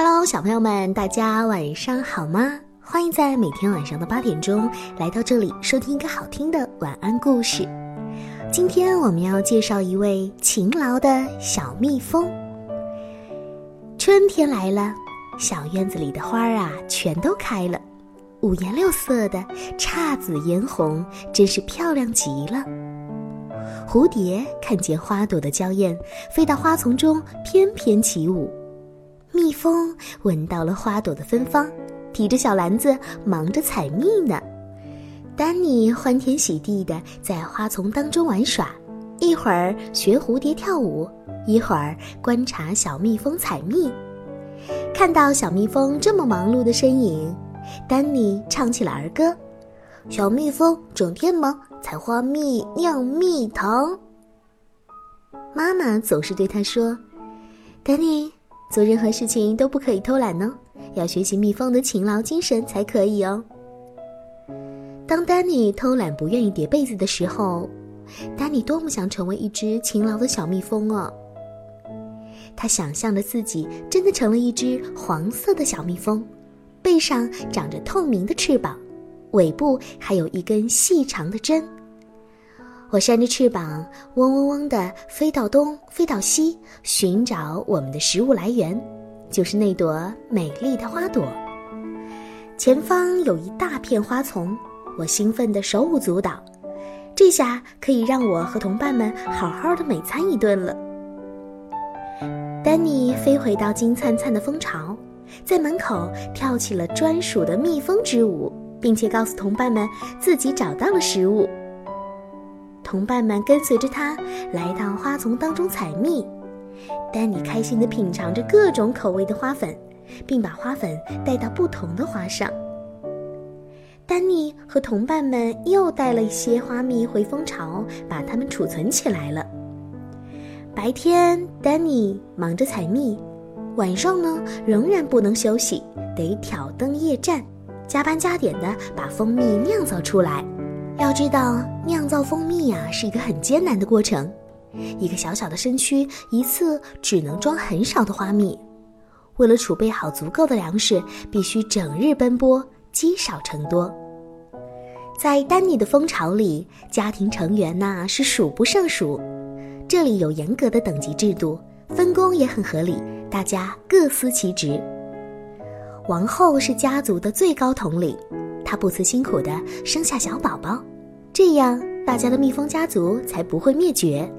Hello，小朋友们，大家晚上好吗？欢迎在每天晚上的八点钟来到这里收听一个好听的晚安故事。今天我们要介绍一位勤劳的小蜜蜂。春天来了，小院子里的花儿啊全都开了，五颜六色的，姹紫嫣红，真是漂亮极了。蝴蝶看见花朵的娇艳，飞到花丛中翩翩起舞。蜜蜂闻到了花朵的芬芳，提着小篮子忙着采蜜呢。丹尼欢天喜地的在花丛当中玩耍，一会儿学蝴蝶跳舞，一会儿观察小蜜蜂采蜜。看到小蜜蜂这么忙碌的身影，丹尼唱起了儿歌：“小蜜蜂整天忙采花蜜、酿蜜糖。”妈妈总是对他说：“丹尼。”做任何事情都不可以偷懒呢，要学习蜜蜂的勤劳精神才可以哦。当丹尼偷懒不愿意叠被子的时候，丹尼多么想成为一只勤劳的小蜜蜂啊！他想象着自己真的成了一只黄色的小蜜蜂，背上长着透明的翅膀，尾部还有一根细长的针。我扇着翅膀，嗡嗡嗡地飞到东，飞到西，寻找我们的食物来源，就是那朵美丽的花朵。前方有一大片花丛，我兴奋得手舞足蹈，这下可以让我和同伴们好好的美餐一顿了。丹尼飞回到金灿灿的蜂巢，在门口跳起了专属的蜜蜂之舞，并且告诉同伴们自己找到了食物。同伴们跟随着他来到花丛当中采蜜，丹尼开心地品尝着各种口味的花粉，并把花粉带到不同的花上。丹尼和同伴们又带了一些花蜜回蜂巢，把它们储存起来了。白天，丹尼忙着采蜜，晚上呢，仍然不能休息，得挑灯夜战，加班加点的把蜂蜜酿造出来。要知道，酿造蜂蜜呀是一个很艰难的过程。一个小小的身躯，一次只能装很少的花蜜。为了储备好足够的粮食，必须整日奔波，积少成多。在丹尼的蜂巢里，家庭成员呐是数不胜数。这里有严格的等级制度，分工也很合理，大家各司其职。王后是家族的最高统领。他不辞辛苦地生下小宝宝，这样大家的蜜蜂家族才不会灭绝。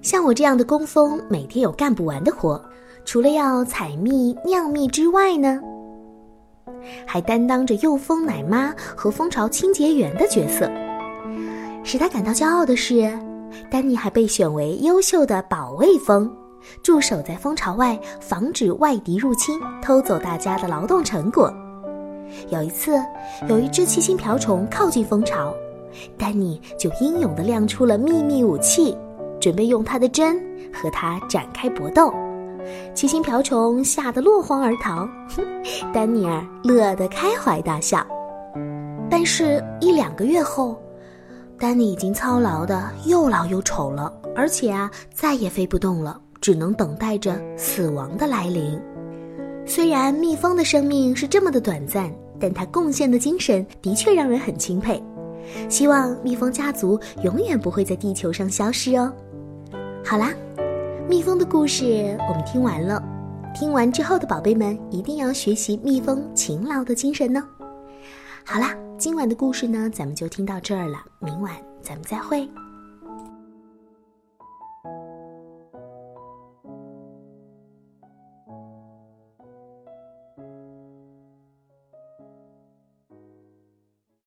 像我这样的工蜂，每天有干不完的活，除了要采蜜、酿蜜之外呢，还担当着幼蜂奶妈和蜂巢清洁员的角色。使他感到骄傲的是，丹尼还被选为优秀的保卫蜂，驻守在蜂巢外，防止外敌入侵，偷走大家的劳动成果。有一次，有一只七星瓢虫靠近蜂巢，丹尼就英勇地亮出了秘密武器，准备用他的针和它展开搏斗。七星瓢虫吓得落荒而逃，丹尼尔乐得开怀大笑。但是，一两个月后，丹尼已经操劳的又老又丑了，而且啊，再也飞不动了，只能等待着死亡的来临。虽然蜜蜂的生命是这么的短暂，但它贡献的精神的确让人很钦佩。希望蜜蜂家族永远不会在地球上消失哦。好啦，蜜蜂的故事我们听完了。听完之后的宝贝们一定要学习蜜蜂勤劳的精神呢。好啦，今晚的故事呢，咱们就听到这儿了。明晚咱们再会。